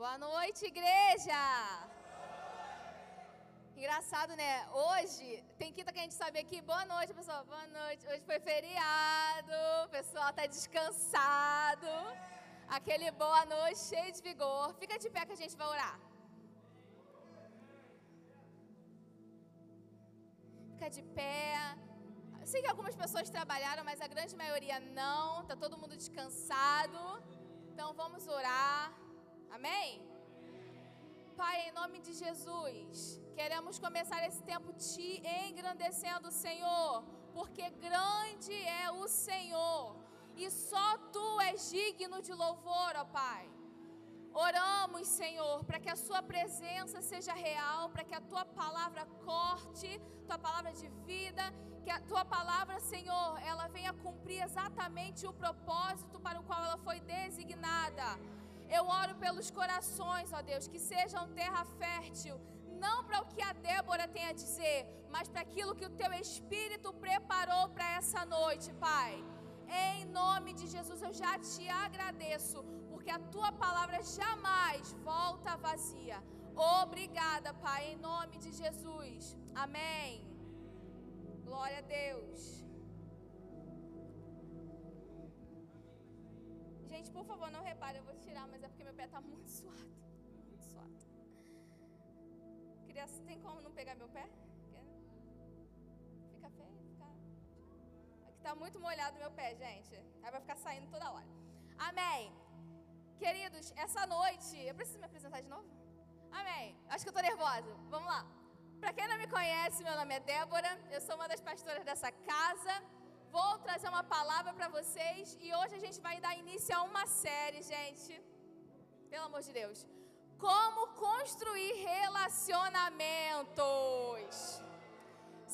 Boa noite, igreja! Engraçado, né? Hoje, tem quinta que a gente sabe aqui. Boa noite, pessoal. Boa noite. Hoje foi feriado. O pessoal tá descansado. Aquele boa noite, cheio de vigor. Fica de pé que a gente vai orar. Fica de pé. Sei que algumas pessoas trabalharam, mas a grande maioria não. Tá todo mundo descansado. Então vamos orar. Amém? Pai, em nome de Jesus, queremos começar esse tempo te engrandecendo, Senhor, porque grande é o Senhor e só tu és digno de louvor, ó Pai. Oramos, Senhor, para que a Sua presença seja real, para que a Tua palavra corte, Tua palavra de vida, que a Tua palavra, Senhor, ela venha cumprir exatamente o propósito para o qual ela foi designada. Eu oro pelos corações, ó Deus, que sejam terra fértil, não para o que a Débora tem a dizer, mas para aquilo que o Teu Espírito preparou para essa noite, Pai. Em nome de Jesus, eu já te agradeço, porque a Tua palavra jamais volta vazia. Obrigada, Pai, em nome de Jesus. Amém. Glória a Deus. Gente, por favor, não repare, eu vou tirar, mas é porque meu pé está muito suado. Muito suado. Criança, tem como não pegar meu pé? Fica feio, fica. Aqui está muito molhado meu pé, gente. Aí vai ficar saindo toda hora. Amém. Queridos, essa noite. Eu preciso me apresentar de novo? Amém. Acho que eu estou nervosa. Vamos lá. Para quem não me conhece, meu nome é Débora. Eu sou uma das pastoras dessa casa vou trazer uma palavra para vocês e hoje a gente vai dar início a uma série, gente. Pelo amor de Deus. Como construir relacionamentos.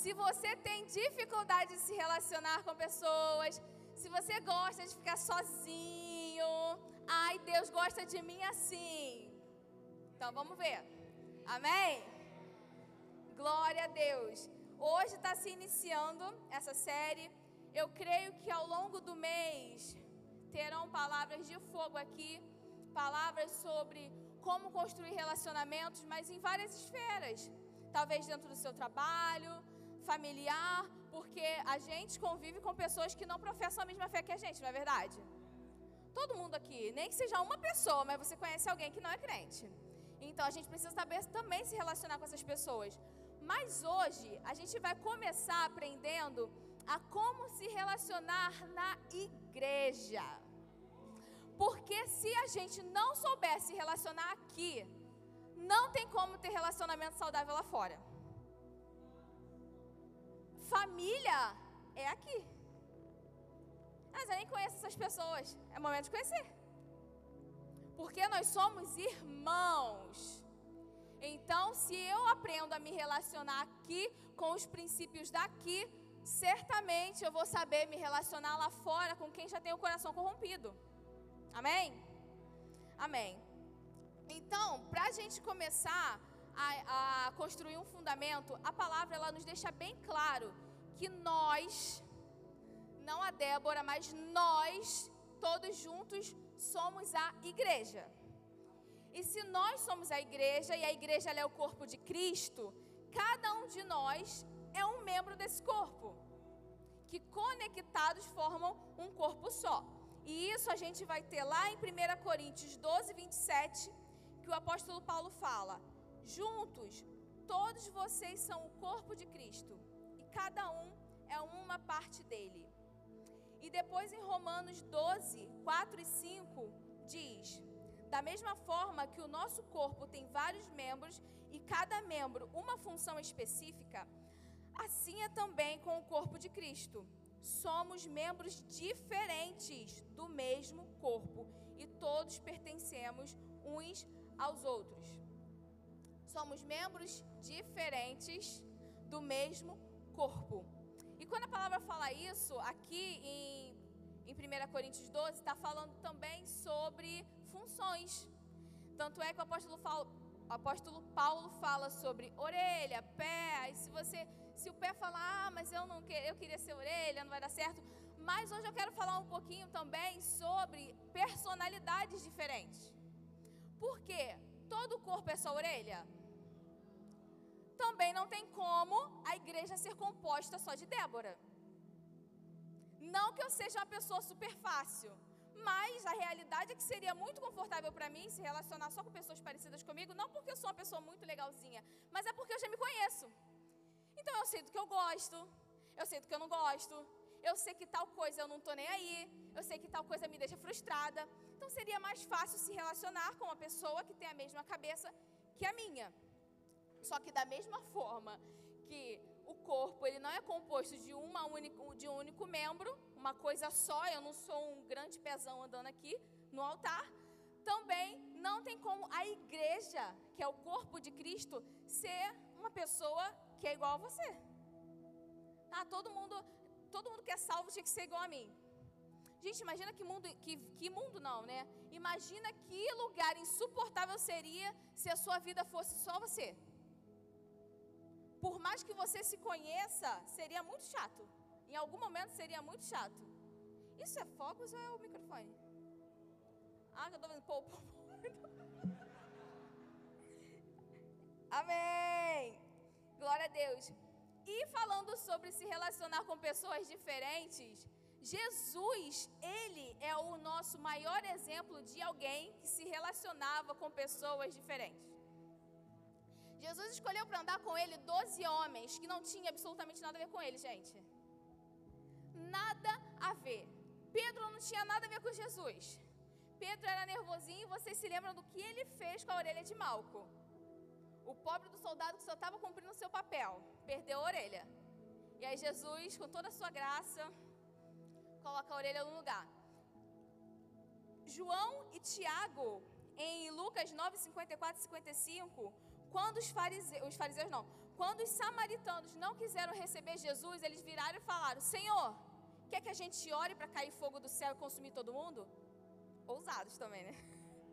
Se você tem dificuldade de se relacionar com pessoas, se você gosta de ficar sozinho, ai, Deus gosta de mim assim. Então vamos ver. Amém? Glória a Deus. Hoje está se iniciando essa série eu creio que ao longo do mês terão palavras de fogo aqui, palavras sobre como construir relacionamentos, mas em várias esferas. Talvez dentro do seu trabalho, familiar, porque a gente convive com pessoas que não professam a mesma fé que a gente, não é verdade? Todo mundo aqui, nem que seja uma pessoa, mas você conhece alguém que não é crente. Então a gente precisa saber também se relacionar com essas pessoas. Mas hoje a gente vai começar aprendendo a como se relacionar na igreja. Porque se a gente não souber se relacionar aqui, não tem como ter relacionamento saudável lá fora. Família é aqui. Mas eu nem conheço essas pessoas. É momento de conhecer. Porque nós somos irmãos. Então, se eu aprendo a me relacionar aqui com os princípios daqui, certamente eu vou saber me relacionar lá fora com quem já tem o coração corrompido. Amém? Amém. Então, para a gente começar a, a, construir um fundamento, a palavra ela nos deixa bem claro que nós, não a Débora, mas nós, todos juntos, somos a igreja. E se nós somos a igreja e a igreja é o corpo de Cristo, cada um de nós é um membro desse corpo, que conectados formam um corpo só. E isso a gente vai ter lá em 1 Coríntios 12, 27, que o apóstolo Paulo fala: Juntos, todos vocês são o corpo de Cristo, e cada um é uma parte dele. E depois em Romanos 12, 4 e 5, diz: Da mesma forma que o nosso corpo tem vários membros e cada membro uma função específica, Assim é também com o corpo de Cristo. Somos membros diferentes do mesmo corpo e todos pertencemos uns aos outros. Somos membros diferentes do mesmo corpo. E quando a palavra fala isso, aqui em, em 1 Coríntios 12, está falando também sobre funções. Tanto é que o apóstolo, fala, o apóstolo Paulo fala sobre orelha, pé, e se você se o pé falar, ah, mas eu não que, eu queria ser orelha, não vai dar certo. Mas hoje eu quero falar um pouquinho também sobre personalidades diferentes. Por quê? todo corpo é só orelha? Também não tem como a igreja ser composta só de Débora. Não que eu seja uma pessoa super fácil, mas a realidade é que seria muito confortável para mim se relacionar só com pessoas parecidas comigo, não porque eu sou uma pessoa muito legalzinha, mas é porque eu já me conheço. Então eu sei do que eu gosto, eu sei do que eu não gosto, eu sei que tal coisa eu não estou nem aí, eu sei que tal coisa me deixa frustrada. Então seria mais fácil se relacionar com uma pessoa que tem a mesma cabeça que a minha. Só que da mesma forma que o corpo ele não é composto de, uma única, de um único membro, uma coisa só, eu não sou um grande pezão andando aqui no altar, também não tem como a igreja, que é o corpo de Cristo, ser uma pessoa que é igual a você. Ah, todo mundo, todo mundo que é salvo tinha que ser igual a mim. Gente, imagina que mundo, que, que mundo não, né? Imagina que lugar insuportável seria se a sua vida fosse só você. Por mais que você se conheça, seria muito chato. Em algum momento seria muito chato. Isso é focus ou é o microfone? Ah, eu tô vendo. Pô, pô, pô. Amém. Glória a Deus. E falando sobre se relacionar com pessoas diferentes, Jesus, ele é o nosso maior exemplo de alguém que se relacionava com pessoas diferentes. Jesus escolheu para andar com ele 12 homens que não tinham absolutamente nada a ver com ele, gente. Nada a ver. Pedro não tinha nada a ver com Jesus. Pedro era nervosinho e vocês se lembram do que ele fez com a orelha de Malco. O pobre do soldado que só estava cumprindo o seu papel, perdeu a orelha. E aí Jesus, com toda a sua graça, coloca a orelha no lugar. João e Tiago, em Lucas 9, 54 e 55, quando os fariseus, os fariseus não, quando os samaritanos não quiseram receber Jesus, eles viraram e falaram: Senhor, quer que a gente ore para cair fogo do céu e consumir todo mundo? Ousados também, né?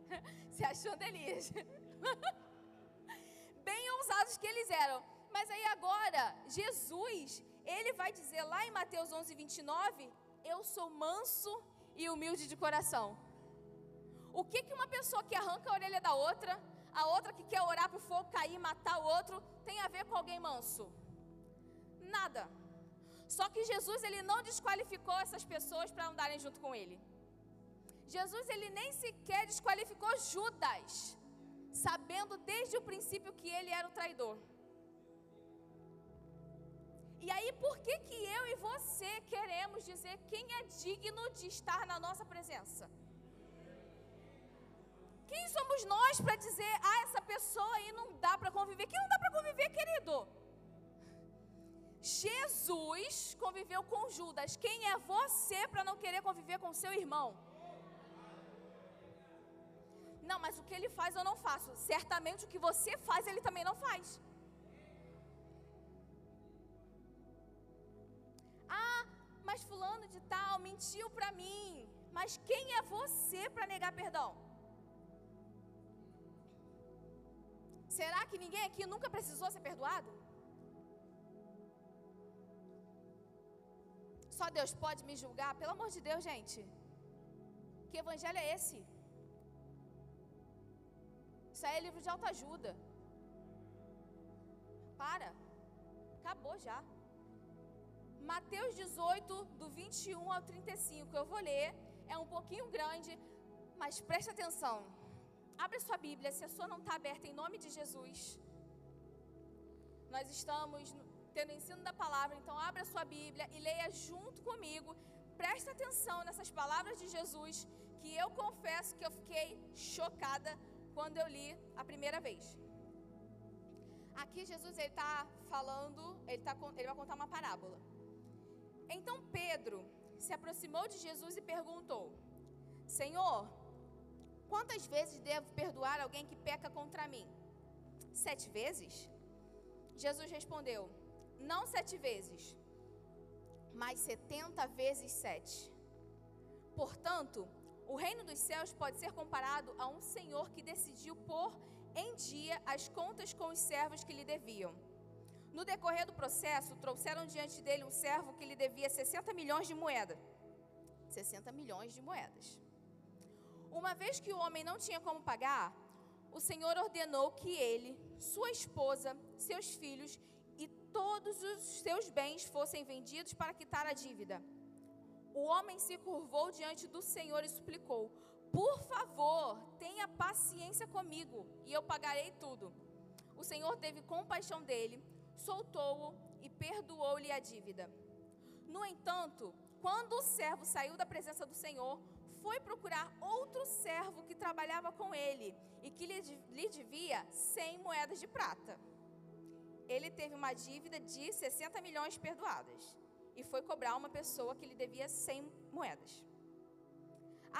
Se achando Elias. Que eles eram. Mas aí agora, Jesus, ele vai dizer lá em Mateus 11, 29, eu sou manso e humilde de coração. O que, que uma pessoa que arranca a orelha da outra, a outra que quer orar para o fogo cair matar o outro, tem a ver com alguém manso? Nada. Só que Jesus ele não desqualificou essas pessoas para andarem junto com ele. Jesus ele nem sequer desqualificou Judas, sabendo desde o princípio que ele era o traidor. E aí, por que que eu e você queremos dizer quem é digno de estar na nossa presença? Quem somos nós para dizer, ah, essa pessoa aí não dá para conviver? Quem não dá para conviver, querido? Jesus conviveu com Judas. Quem é você para não querer conviver com seu irmão? Que ele faz eu não faço. Certamente o que você faz ele também não faz. Ah, mas fulano de tal mentiu para mim. Mas quem é você para negar perdão? Será que ninguém aqui nunca precisou ser perdoado? Só Deus pode me julgar? Pelo amor de Deus, gente. Que evangelho é esse? Isso aí é livro de autoajuda. Para. Acabou já. Mateus 18, do 21 ao 35. Eu vou ler. É um pouquinho grande, mas preste atenção. Abre sua Bíblia, se a sua não está aberta em nome de Jesus. Nós estamos tendo ensino da palavra, então abra sua Bíblia e leia junto comigo. Preste atenção nessas palavras de Jesus, que eu confesso que eu fiquei chocada quando eu li a primeira vez. Aqui Jesus ele está falando, ele, tá, ele vai contar uma parábola. Então Pedro se aproximou de Jesus e perguntou: Senhor, quantas vezes devo perdoar alguém que peca contra mim? Sete vezes? Jesus respondeu: Não sete vezes, mas setenta vezes sete. Portanto, o reino dos céus pode ser comparado a um senhor que decidiu pôr em dia as contas com os servos que lhe deviam. No decorrer do processo, trouxeram diante dele um servo que lhe devia 60 milhões de moedas. 60 milhões de moedas. Uma vez que o homem não tinha como pagar, o Senhor ordenou que ele, sua esposa, seus filhos e todos os seus bens fossem vendidos para quitar a dívida. O homem se curvou diante do Senhor e suplicou: Por favor, tenha paciência comigo e eu pagarei tudo. O Senhor teve compaixão dele, soltou-o e perdoou-lhe a dívida. No entanto, quando o servo saiu da presença do Senhor, foi procurar outro servo que trabalhava com ele e que lhe, devia 100 moedas de prata. Ele teve uma dívida de 60 milhões perdoadas e foi cobrar uma pessoa que lhe devia 100 moedas.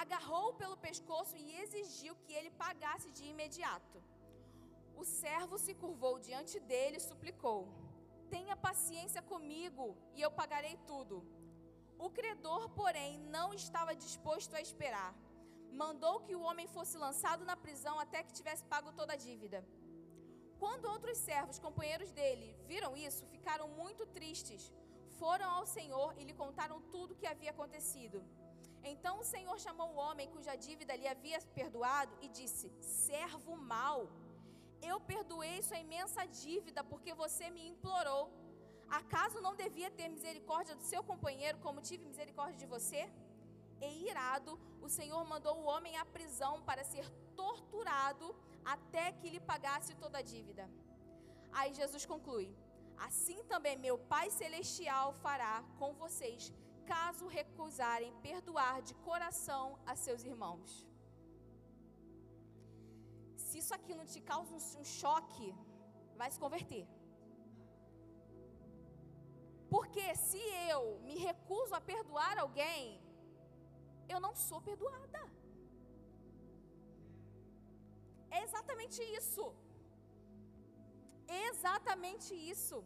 Agarrou-o pelo pescoço e exigiu que ele pagasse de imediato. O servo se curvou diante dele e suplicou: Tenha paciência comigo e eu pagarei tudo. O credor, porém, não estava disposto a esperar. Mandou que o homem fosse lançado na prisão até que tivesse pago toda a dívida. Quando outros servos, companheiros dele, viram isso, ficaram muito tristes. Foram ao Senhor e lhe contaram tudo o que havia acontecido. Então o Senhor chamou o homem cuja dívida lhe havia perdoado e disse: Servo mau, eu perdoei sua imensa dívida porque você me implorou. Acaso não devia ter misericórdia do seu companheiro, como tive misericórdia de você? E irado, o Senhor mandou o homem à prisão para ser torturado até que lhe pagasse toda a dívida. Aí Jesus conclui: Assim também meu Pai Celestial fará com vocês, caso recusarem perdoar de coração a seus irmãos. Se isso aqui não te causa um, choque, vai se converter. Porque se eu me recuso a perdoar alguém, eu não sou perdoada. É exatamente isso. Exatamente isso.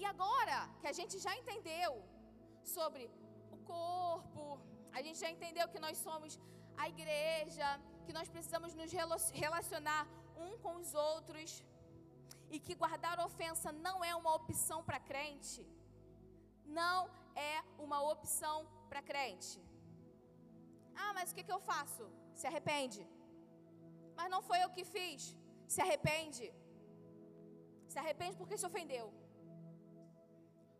E agora que a gente já entendeu sobre o corpo, a gente já entendeu que nós somos a igreja, que nós precisamos nos relacionar um com os outros, e que guardar ofensa não é uma opção para crente, não é uma opção para crente. Ah, mas o que, que eu faço? Se arrepende. Mas não foi eu que fiz. Se arrepende. Se arrepende porque se ofendeu.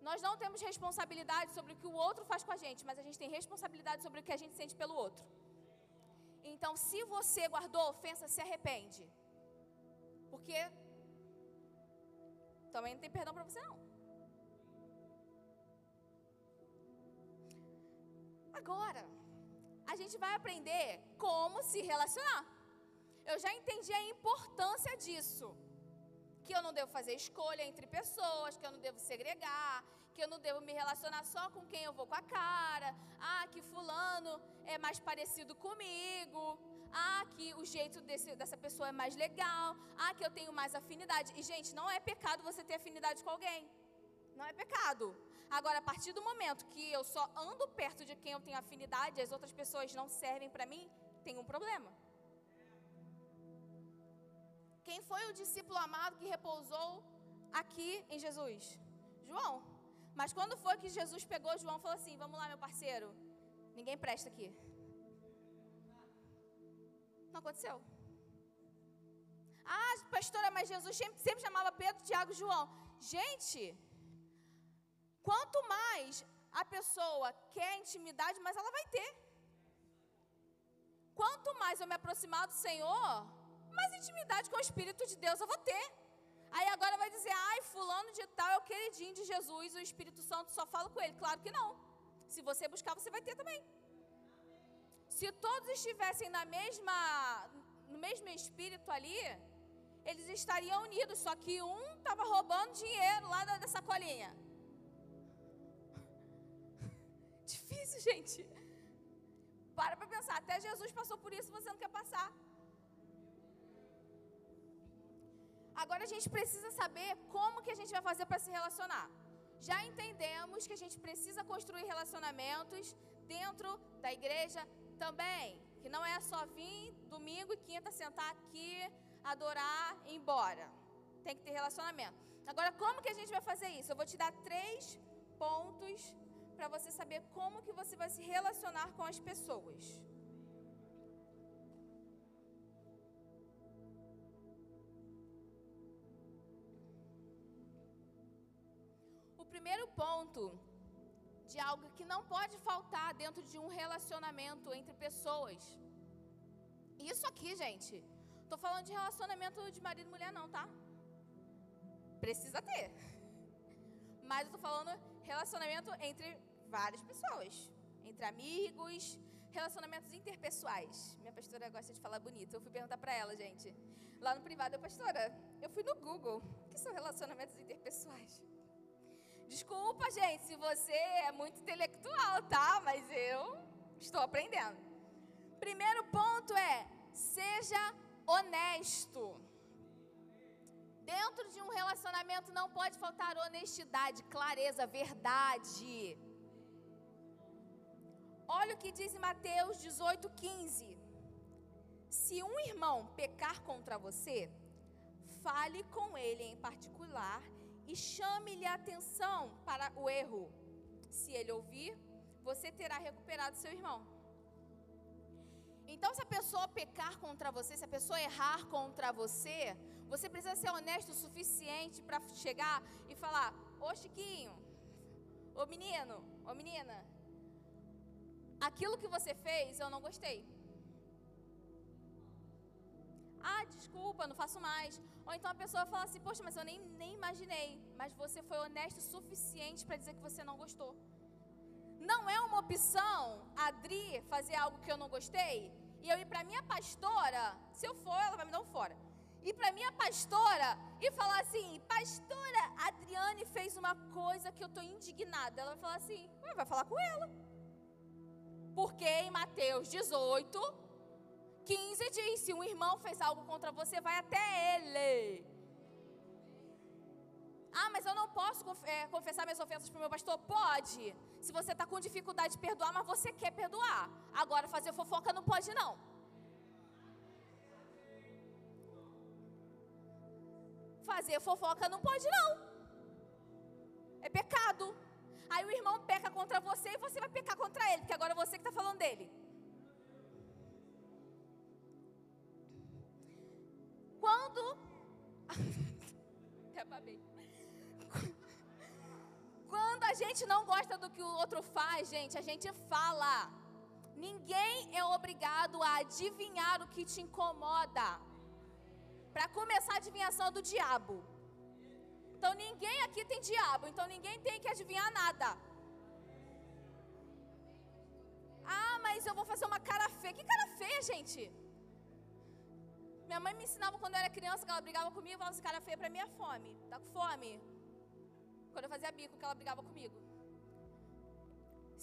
Nós não temos responsabilidade sobre o que o outro faz com a gente, mas a gente tem responsabilidade sobre o que a gente sente pelo outro. Então, se você guardou ofensa, se arrepende. Porque também não tem perdão para você não. Agora, a gente vai aprender como se relacionar. Eu já entendi a importância disso. Que eu não devo fazer escolha entre pessoas, que eu não devo segregar, que eu não devo me relacionar só com quem eu vou com a cara. Ah, que fulano é mais parecido comigo. Ah, que o jeito desse, dessa pessoa é mais legal. Ah, que eu tenho mais afinidade. E, gente, não é pecado você ter afinidade com alguém. Não é pecado. Agora, a partir do momento que eu só ando perto de quem eu tenho afinidade, as outras pessoas não servem para mim, tem um problema. Quem foi o discípulo amado que repousou aqui em Jesus? João. Mas quando foi que Jesus pegou João e falou assim: Vamos lá, meu parceiro, ninguém presta aqui. Não aconteceu. Ah, pastora, mas Jesus sempre, sempre chamava Pedro, Tiago João. Gente, quanto mais a pessoa quer intimidade, mais ela vai ter. Quanto mais eu me aproximar do Senhor, mais intimidade com o Espírito de Deus eu vou ter. Aí agora vai dizer, ai, fulano de tal é o queridinho de Jesus, o Espírito Santo só fala com ele. Claro que não. Se você buscar, você vai ter também. Se todos estivessem na mesma, no mesmo espírito ali, eles estariam unidos, só que um estava roubando dinheiro lá da, da sacolinha. Difícil, gente. Para para pensar, até Jesus passou por isso, você não quer passar. Agora a gente precisa saber como que a gente vai fazer para se relacionar. Já entendemos que a gente precisa construir relacionamentos dentro da igreja também, que não é só vir domingo e quinta sentar aqui, adorar e ir embora. Tem que ter relacionamento. Agora, como que a gente vai fazer isso? Eu vou te dar três pontos para você saber como que você vai se relacionar com as pessoas. Primeiro ponto de algo que não pode faltar dentro de um relacionamento entre pessoas. Isso aqui, gente, tô falando de relacionamento de marido e mulher não, tá? Precisa ter. Mas eu tô falando relacionamento entre várias pessoas, entre amigos, relacionamentos interpessoais. Minha pastora gosta de falar bonito. Eu fui perguntar para ela, gente. Lá no privado, eu, pastora, eu fui no Google. O que são relacionamentos interpessoais? Desculpa, gente, se você é muito intelectual, tá? Mas eu estou aprendendo. Primeiro ponto é: seja honesto. Dentro de um relacionamento não pode faltar honestidade, clareza, verdade. Olha o que diz Mateus 18,15. Se um irmão pecar contra você, fale com ele em particular e chame-lhe a atenção para o erro. Se ele ouvir, você terá recuperado seu irmão. Então, se a pessoa pecar contra você, se a pessoa errar contra você, você precisa ser honesto o suficiente para chegar e falar: Ô Chiquinho, ô menino, ô menina, aquilo que você fez eu não gostei. Ah, desculpa, não faço mais. Ou então a pessoa fala assim: Poxa, mas eu nem, nem imaginei. Mas você foi honesto o suficiente para dizer que você não gostou. Não é uma opção, Adri, fazer algo que eu não gostei e eu ir para minha pastora. Se eu for, ela vai me dar um fora. Ir para minha pastora e falar assim: Pastora, Adriane fez uma coisa que eu estou indignada. Ela vai falar assim: Vai falar com ela. Porque em Mateus 18, 15 diz: se um irmão fez algo contra você, vai até ele. Ah, mas eu não posso é, confessar minhas ofensas para o meu pastor? Pode. Se você está com dificuldade de perdoar, mas você quer perdoar. Agora, fazer fofoca não pode, não. Fazer fofoca não pode, não. É pecado. Aí o irmão peca contra você e você vai pecar contra ele, porque agora é você que está falando dele. Quando. Até babei. Quando a gente não gosta do que o outro faz, gente, a gente fala. Ninguém é obrigado a adivinhar o que te incomoda. Para começar a adivinhação do diabo. Então ninguém aqui tem diabo, então ninguém tem que adivinhar nada. Ah, mas eu vou fazer uma cara feia. Que cara feia, gente? Minha mãe me ensinava quando eu era criança que ela brigava comigo, falava assim, cara feia pra minha fome. Tá com fome? Quando eu fazia bico, que ela brigava comigo.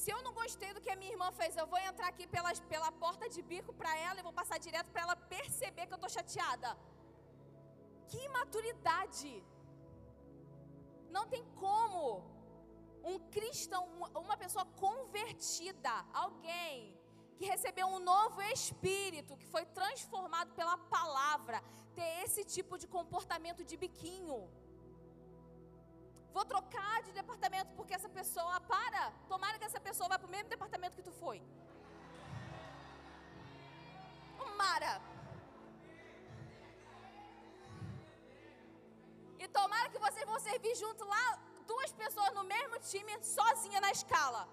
Se eu não gostei do que a minha irmã fez, eu vou entrar aqui pela, pela porta de bico para ela e vou passar direto para ela perceber que eu tô chateada. Que imaturidade! Não tem como um cristão, uma pessoa convertida, alguém que recebeu um novo espírito, que foi transformado pela palavra, ter esse tipo de comportamento de biquinho. Vou trocar de departamento porque essa pessoa para. Tomara que essa pessoa vá para o mesmo departamento que tu foi. Tomara. E tomara que vocês vão servir junto lá, duas pessoas no mesmo time, sozinha na escala.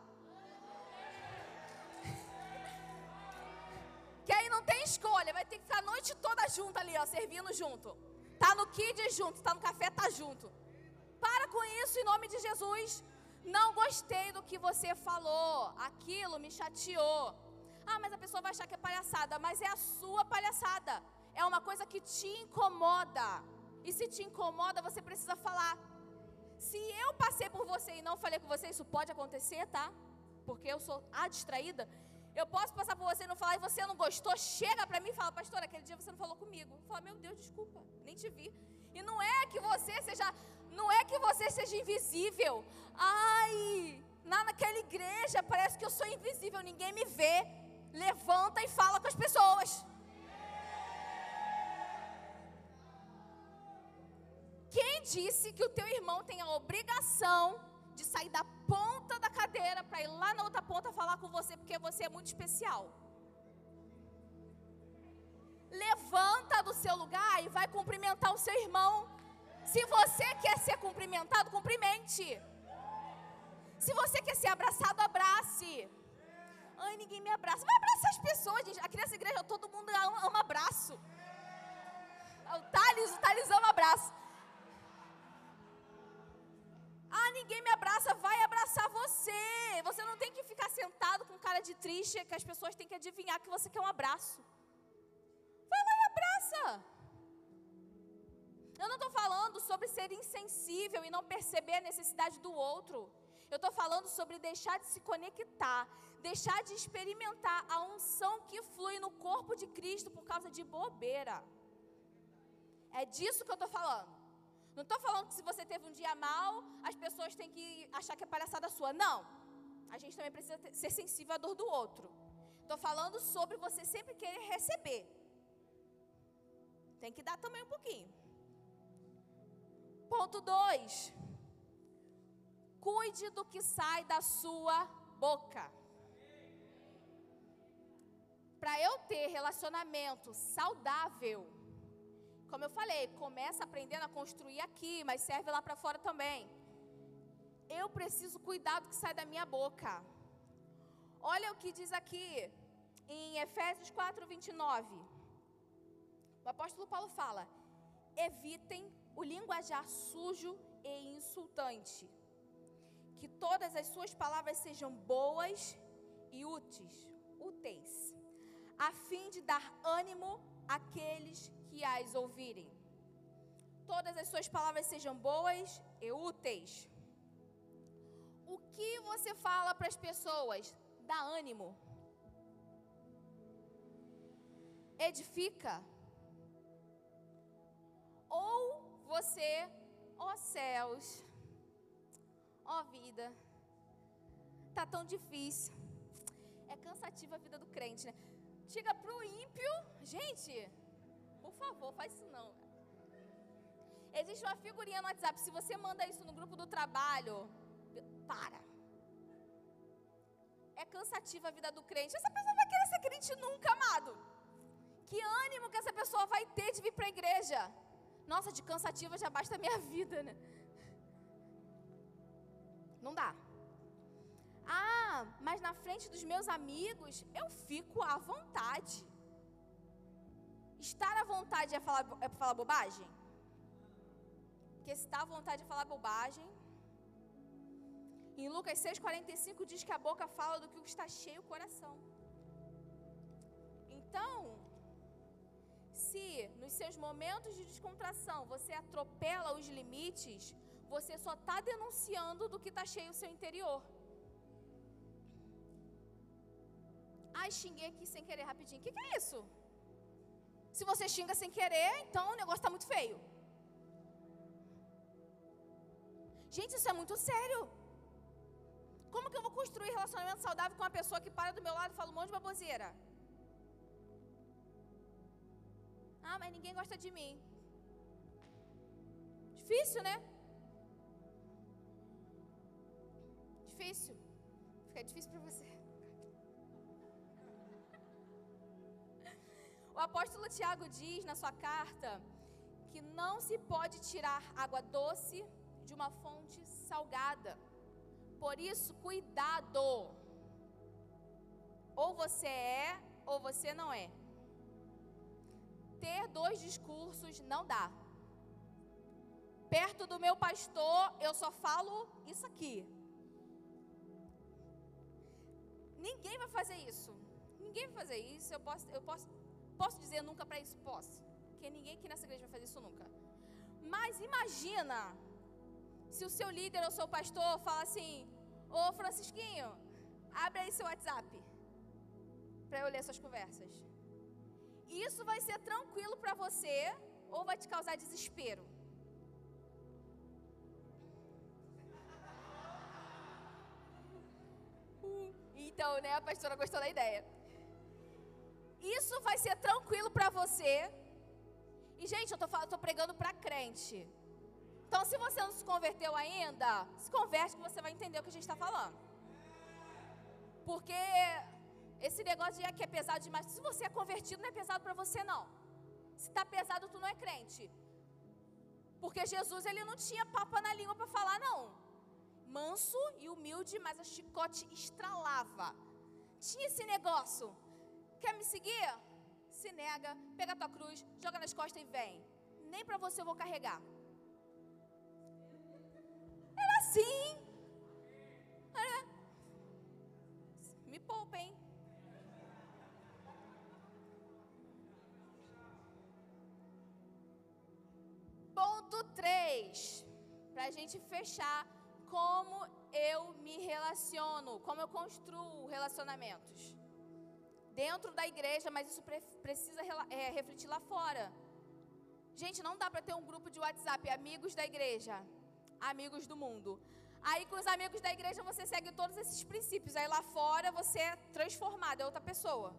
Escolha, vai ter que ficar a noite toda junto ali, ó, servindo junto. Tá no kid junto, tá no café, tá junto. Para com isso em nome de Jesus. Não gostei do que você falou. Aquilo me chateou. Ah, mas a pessoa vai achar que é palhaçada, mas é a sua palhaçada. É uma coisa que te incomoda. E se te incomoda, você precisa falar. Se eu passei por você e não falei com você, isso pode acontecer, tá? Porque eu sou a distraída. Eu posso passar por você e não falar e você não gostou, chega para mim e fala, pastor, aquele dia você não falou comigo. Fala, meu Deus, desculpa, nem te vi. E não é que você seja, não é que você seja invisível. Ai, lá naquela igreja parece que eu sou invisível, ninguém me vê. Levanta e fala com as pessoas. Quem disse que o teu irmão tem a obrigação de sair da ponta da para ir lá na outra ponta falar com você porque você é muito especial? Levanta do seu lugar e vai cumprimentar o seu irmão. Se você quer ser cumprimentado, cumprimente. Se você quer ser abraçado, abrace. Ai, ninguém me abraça. Vai abraçar as pessoas, gente. Aqui nessa igreja todo mundo ama, ama abraço. O Thales, o Thales ama abraço. Ah, ninguém me abraça, vai abraçar você. Você não tem que ficar sentado com cara de triste, que as pessoas têm que adivinhar que você quer um abraço. Vai lá e abraça. Eu não estou falando sobre ser insensível e não perceber a necessidade do outro. Eu estou falando sobre deixar de se conectar, deixar de experimentar a unção que flui no corpo de Cristo por causa de bobeira. É disso que eu estou falando. Não estou falando que se você teve um dia mal, as pessoas têm que achar que é palhaçada sua. Não. A gente também precisa ter, ser sensível à dor do outro. Estou falando sobre você sempre querer receber. Tem que dar também um pouquinho. Ponto 2. Cuide do que sai da sua boca. Para eu ter relacionamento saudável, como eu falei, começa aprendendo a construir aqui, mas serve lá para fora também. Eu preciso cuidar do que sai da minha boca. Olha o que diz aqui em Efésios 4, 29. O apóstolo Paulo fala: evitem o linguajar sujo e insultante. Que todas as suas palavras sejam boas e úteis, úteis, a fim de dar ânimo àqueles que as ouvirem. Todas as suas palavras sejam boas e úteis. O que você fala para as pessoas dá ânimo, edifica, ou você, ó céus, ó vida, tá tão difícil. É cansativa a vida do crente, né? Chega pro ímpio, gente, favor, faz isso não. Existe uma figurinha no WhatsApp. Se você manda isso no grupo do trabalho, para. É cansativa a vida do crente. Essa pessoa vai querer ser crente nunca, amado. Que ânimo que essa pessoa vai ter de vir para a igreja. Nossa, de cansativa já basta a minha vida, né? Não dá. Ah, mas na frente dos meus amigos eu fico à vontade. Estar à vontade é falar, é falar bobagem? Porque se está à vontade de falar bobagem. Em Lucas 6,45 diz que a boca fala do que está cheio o coração. Então, se nos seus momentos de descontração você atropela os limites, você só está denunciando do que está cheio o seu interior. Ai, xinguei aqui sem querer rapidinho. O que, que é isso? Se você xinga sem querer, então o negócio está muito feio. Gente, isso é muito sério. Como que eu vou construir relacionamento saudável com uma pessoa que para do meu lado e fala um monte de baboseira? Ah, mas ninguém gosta de mim. Difícil, né? Difícil. Fica difícil para você. O apóstolo Tiago diz na sua carta que não se pode tirar água doce de uma fonte salgada. Por isso, cuidado. Ou você é, ou você não é. Ter dois discursos não dá. Perto do meu pastor, eu só falo isso aqui. Ninguém vai fazer isso. Ninguém vai fazer isso. Eu posso, eu posso, posso dizer nunca para isso? Posso. Porque ninguém aqui nessa igreja vai fazer isso nunca. Mas imagina se o seu líder ou seu pastor fala assim: Ô Francisquinho, abre aí seu WhatsApp para eu ler suas conversas. Isso vai ser tranquilo para você ou vai te causar desespero? Então, né, a pastora gostou da ideia. Isso vai ser tranquilo para você. E, gente, eu tô pregando para crente. Então, se você não se converteu ainda, se converte que você vai entender o que a gente está falando. Porque esse negócio de é que é pesado demais, se você é convertido, não é pesado para você, não. Se está pesado, tu não é crente. Porque Jesus, ele não tinha papa na língua para falar, não. manso e humilde, mas a chicote estralava. Tinha esse negócio. Quer me seguir? Se nega, pega a tua cruz, joga nas costas e vem. Nem para você eu vou carregar. Era assim. Era. Me poupem. Ponto 3. Para a gente fechar como eu me relaciono, como eu construo relacionamentos. Dentro da igreja, mas isso pre precisa é, refletir lá fora. Gente, não dá para ter um grupo de WhatsApp, amigos da igreja, amigos do mundo. Aí com os amigos da igreja você segue todos esses princípios. Aí lá fora você é transformado, é outra pessoa.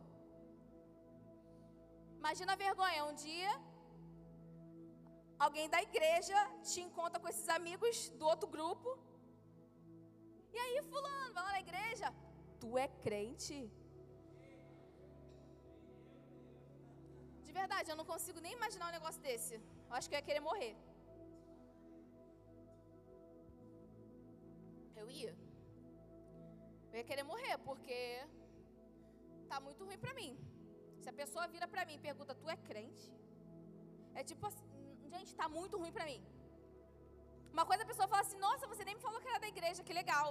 Imagina a vergonha, um dia alguém da igreja te encontra com esses amigos do outro grupo. E aí, fulano, vai lá na igreja. Tu é crente? Verdade, eu não consigo nem imaginar um negócio desse. Eu acho que eu ia querer morrer. Eu ia. Eu ia querer morrer, porque tá muito ruim pra mim. Se a pessoa vira pra mim e pergunta, tu é crente? É tipo assim, gente, tá muito ruim pra mim. Uma coisa a pessoa fala assim, nossa, você nem me falou que era da igreja, que legal.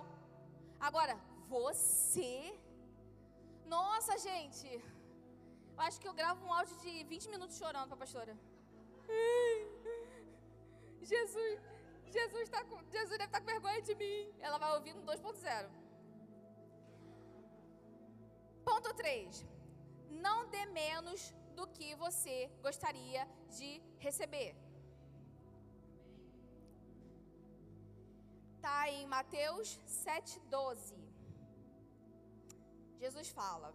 Agora, você? Nossa, gente. Eu acho que eu gravo um áudio de 20 minutos chorando para a pastora. Jesus, Jesus, tá com, Jesus deve estar tá com vergonha de mim. Ela vai ouvir no 2.0. Ponto 3. Não dê menos do que você gostaria de receber. Está em Mateus 7,12. Jesus fala,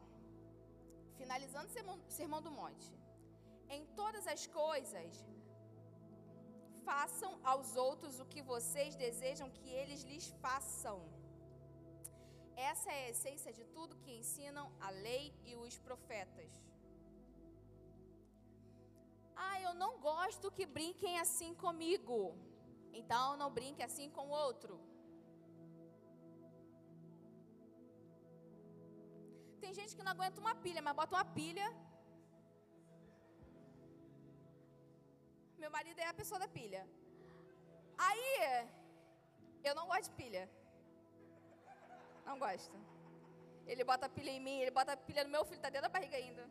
finalizando o sermão do monte: Em todas as coisas, façam aos outros o que vocês desejam que eles lhes façam. Essa é a essência de tudo que ensinam a lei e os profetas. Ah, eu não gosto que brinquem assim comigo. Então não brinque assim com o outro. Tem gente que não aguenta uma pilha, mas bota uma pilha. Meu marido é a pessoa da pilha. Aí, eu não gosto de pilha. Não gosto. Ele bota pilha em mim, ele bota pilha no meu filho, tá dentro da barriga ainda.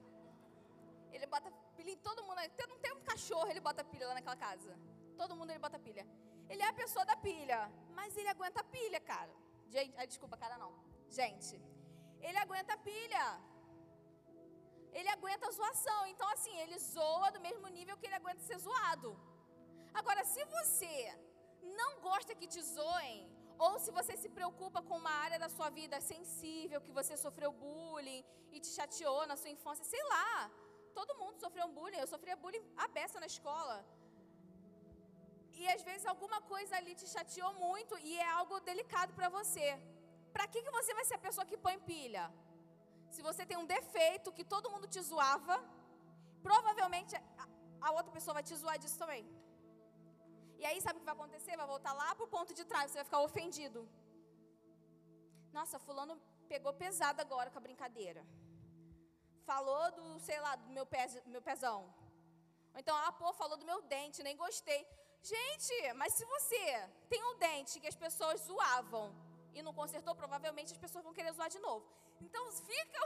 Ele bota pilha em todo mundo. Não tem um cachorro, ele bota pilha lá naquela casa. Todo mundo ele bota pilha. Ele é a pessoa da pilha, mas ele aguenta pilha, cara. Gente, ah, desculpa, cara, não. Gente, ele aguenta pilha. Ele aguenta zoação. Então, assim, ele zoa do mesmo nível que ele aguenta ser zoado. Agora, se você não gosta que te zoem, ou se você se preocupa com uma área da sua vida sensível, que você sofreu bullying e te chateou na sua infância, sei lá. Todo mundo sofreu bullying. Eu sofria bullying a beça na escola. E às vezes alguma coisa ali te chateou muito e é algo delicado para você. Para que, que você vai ser a pessoa que põe pilha? Se você tem um defeito que todo mundo te zoava, provavelmente a, outra pessoa vai te zoar disso também. E aí sabe o que vai acontecer? Vai voltar lá pro ponto de trás, você vai ficar ofendido. Nossa, fulano pegou pesado agora com a brincadeira. Falou do, sei lá, do meu, pé, meu pezão. Ou então, ah, pô, falou do meu dente, nem gostei. Gente, mas se você tem um dente que as pessoas zoavam e não consertou, provavelmente as pessoas vão querer zoar de novo. Então fica.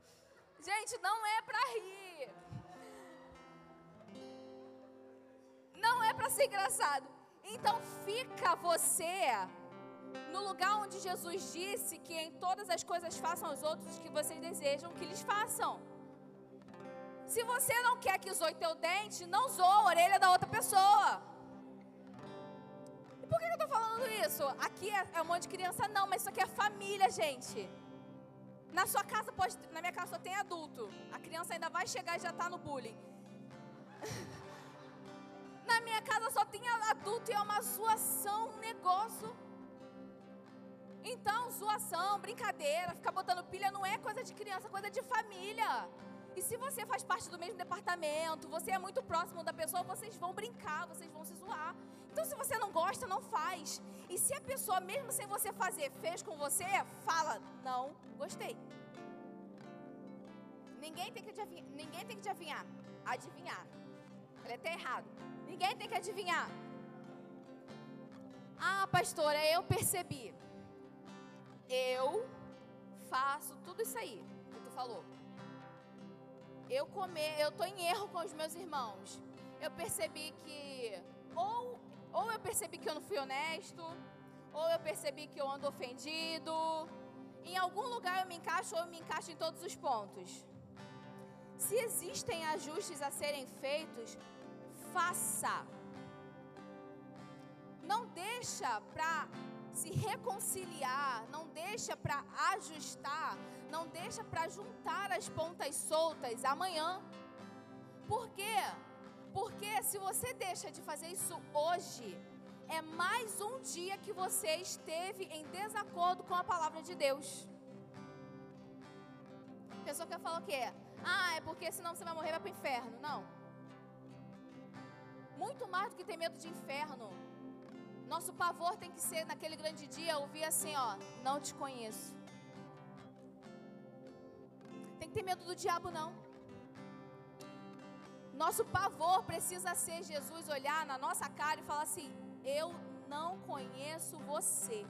Gente, não é para rir. Não é para ser engraçado. Então fica você no lugar onde Jesus disse que em todas as coisas façam aos outros o que vocês desejam que lhes façam. Se você não quer que zoe teu dente, não zoa a orelha da outra pessoa eu estou falando isso? Aqui é, é, um monte de criança, não, mas isso aqui é família, gente. Na sua casa pode, na minha casa só tem adulto. A criança ainda vai chegar e já está no bullying. na minha casa só tem adulto e é uma zoação, um negócio. Então, zoação, brincadeira, ficar botando pilha não é coisa de criança, é coisa de família. E se você faz parte do mesmo departamento, você é muito próximo da pessoa, vocês vão brincar, vocês vão se zoar. Então, se você não gosta, não faz. E se a pessoa, mesmo sem você fazer, fez com você, fala: Não, gostei. Ninguém tem que adivinhar. Ninguém tem que te adivinhar. Adivinhar. Ele até errado. Ninguém tem que adivinhar. Ah, pastora, eu percebi. Eu faço tudo isso aí que tu falou. Eu comer, eu tô em erro com os meus irmãos. Eu percebi que ou ou eu percebi que eu não fui honesto, ou eu percebi que eu ando ofendido. Em algum lugar eu me encaixo ou eu me encaixo em todos os pontos. Se existem ajustes a serem feitos, faça. Não deixa para se reconciliar, não deixa para ajustar, não deixa para juntar as pontas soltas amanhã. Por quê? Porque se você deixa de fazer isso hoje, é mais um dia que você esteve em desacordo com a palavra de Deus. A pessoa que fala o quê? Ah, é porque senão você vai morrer vai para o inferno. Não. Muito mais do que ter medo de inferno. Nosso pavor tem que ser naquele grande dia ouvir assim, ó, não te conheço. Ter medo do diabo não. Nosso pavor precisa ser Jesus olhar na nossa cara e falar assim: Eu não conheço você.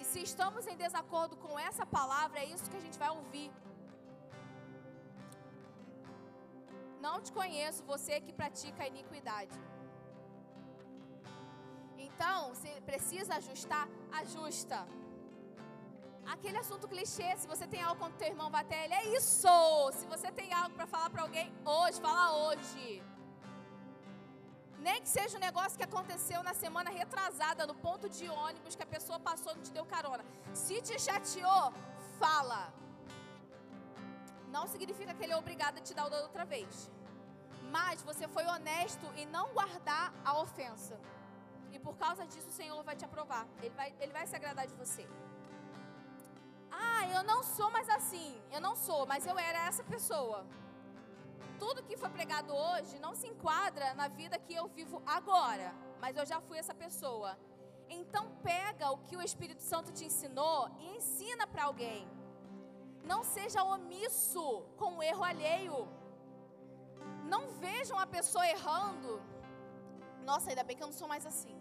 E se estamos em desacordo com essa palavra, é isso que a gente vai ouvir. Não te conheço, você que pratica a iniquidade. Então, se precisa ajustar, ajusta. Aquele assunto clichê, se você tem algo contra teu irmão, vá até ele. É isso! Se você tem algo para falar para alguém hoje, fala hoje. Nem que seja um negócio que aconteceu na semana retrasada, no ponto de ônibus, que a pessoa passou e não te deu carona. Se te chateou, fala. Não significa que ele é obrigado a te dar o da outra vez. Mas você foi honesto em não guardar a ofensa. E por causa disso o Senhor vai te aprovar. Ele vai, ele vai se agradar de você. Ah, eu não sou mais assim. Eu não sou, mas eu era essa pessoa. Tudo que foi pregado hoje não se enquadra na vida que eu vivo agora, mas eu já fui essa pessoa. Então pega o que o Espírito Santo te ensinou e ensina para alguém. Não seja omisso com o erro alheio. Não vejam a pessoa errando. Nossa, ainda bem que eu não sou mais assim.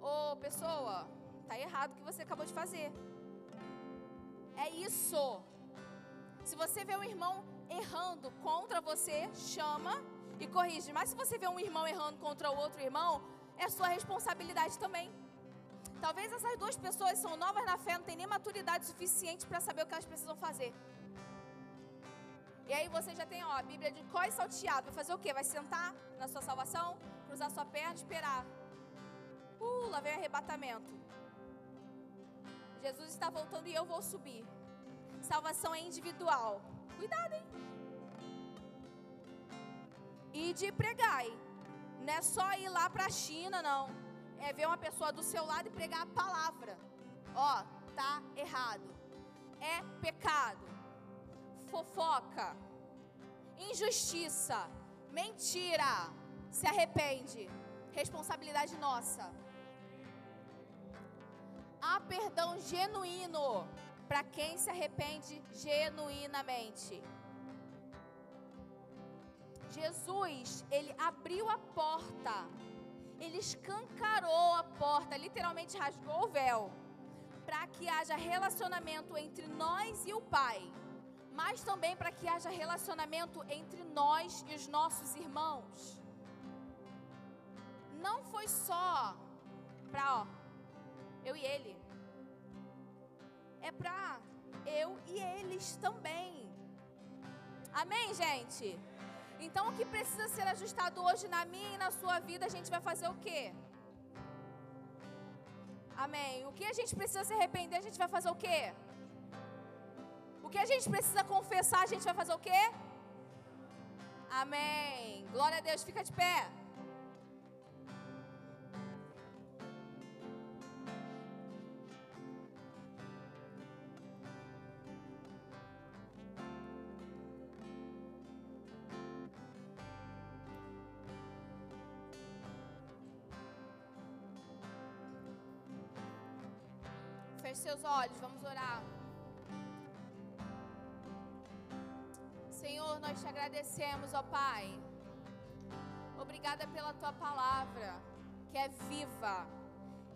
Ô, pessoa, tá errado o que você acabou de fazer. É isso. Se você vê um irmão errando contra você, chama e corrige. Mas se você vê um irmão errando contra o outro irmão, é sua responsabilidade também. Talvez essas duas pessoas são novas na fé, não têm nem maturidade suficiente para saber o que elas precisam fazer. E aí você já tem ó, a Bíblia de có e salteado. Vai fazer o quê? Vai sentar na sua salvação, cruzar sua perna esperar. Uh, lá vem o arrebatamento. Jesus está voltando e eu vou subir. Salvação é individual. Cuidado, hein? E de pregai. Não é só ir lá para a China, não. É ver uma pessoa do seu lado e pregar a palavra. Ó, tá errado. É pecado. Fofoca. Injustiça. Mentira. Se arrepende. Responsabilidade nossa há perdão genuíno para quem se arrepende genuinamente. Jesus, ele abriu a porta, ele escancarou a porta, literalmente rasgou o véu, para que haja relacionamento entre nós e o Pai, mas também para que haja relacionamento entre nós e os nossos irmãos. Não foi só para, ó, eu e ele. É para eu e eles também. Amém, gente? Então, o que precisa ser ajustado hoje na minha e na sua vida, a gente vai fazer o quê? Amém. O que a gente precisa se arrepender, a gente vai fazer o quê? O que a gente precisa confessar, a gente vai fazer o quê? Amém. Glória a Deus, fica de pé. Agradecemos, ó Pai. Obrigada pela tua palavra, que é viva,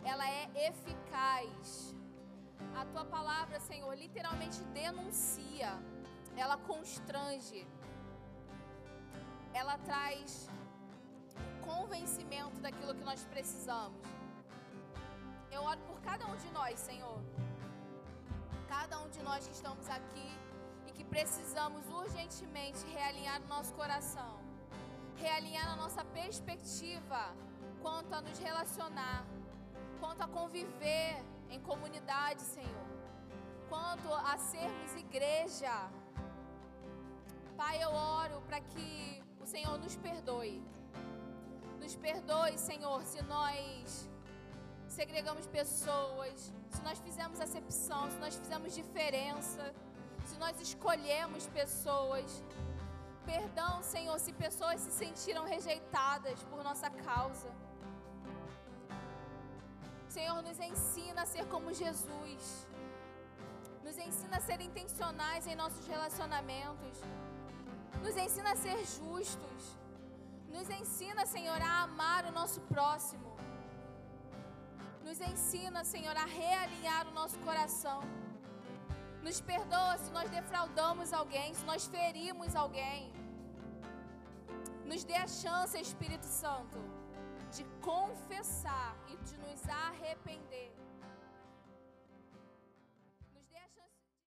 ela é eficaz. A tua palavra, Senhor, literalmente denuncia, ela constrange, ela traz convencimento daquilo que nós precisamos. Eu oro por cada um de nós, Senhor. Cada um de nós que estamos aqui que precisamos urgentemente realinhar o nosso coração, realinhar a nossa perspectiva quanto a nos relacionar, quanto a conviver em comunidade, Senhor, quanto a sermos igreja. Pai, eu oro para que o Senhor nos perdoe. Nos perdoe, Senhor, se nós segregamos pessoas, se nós fizemos acepção, se nós fizemos diferença, nós escolhemos pessoas. Perdão, Senhor, se pessoas se sentiram rejeitadas por nossa causa. Senhor, nos ensina a ser como Jesus. Nos ensina a ser intencionais em nossos relacionamentos. Nos ensina a ser justos. Nos ensina, Senhor, a amar o nosso próximo. Nos ensina, Senhor, a realinhar o nosso coração. Nos perdoa se nós defraudamos alguém, se nós ferimos alguém. Nos dê a chance, Espírito Santo, de confessar e de nos arrepender.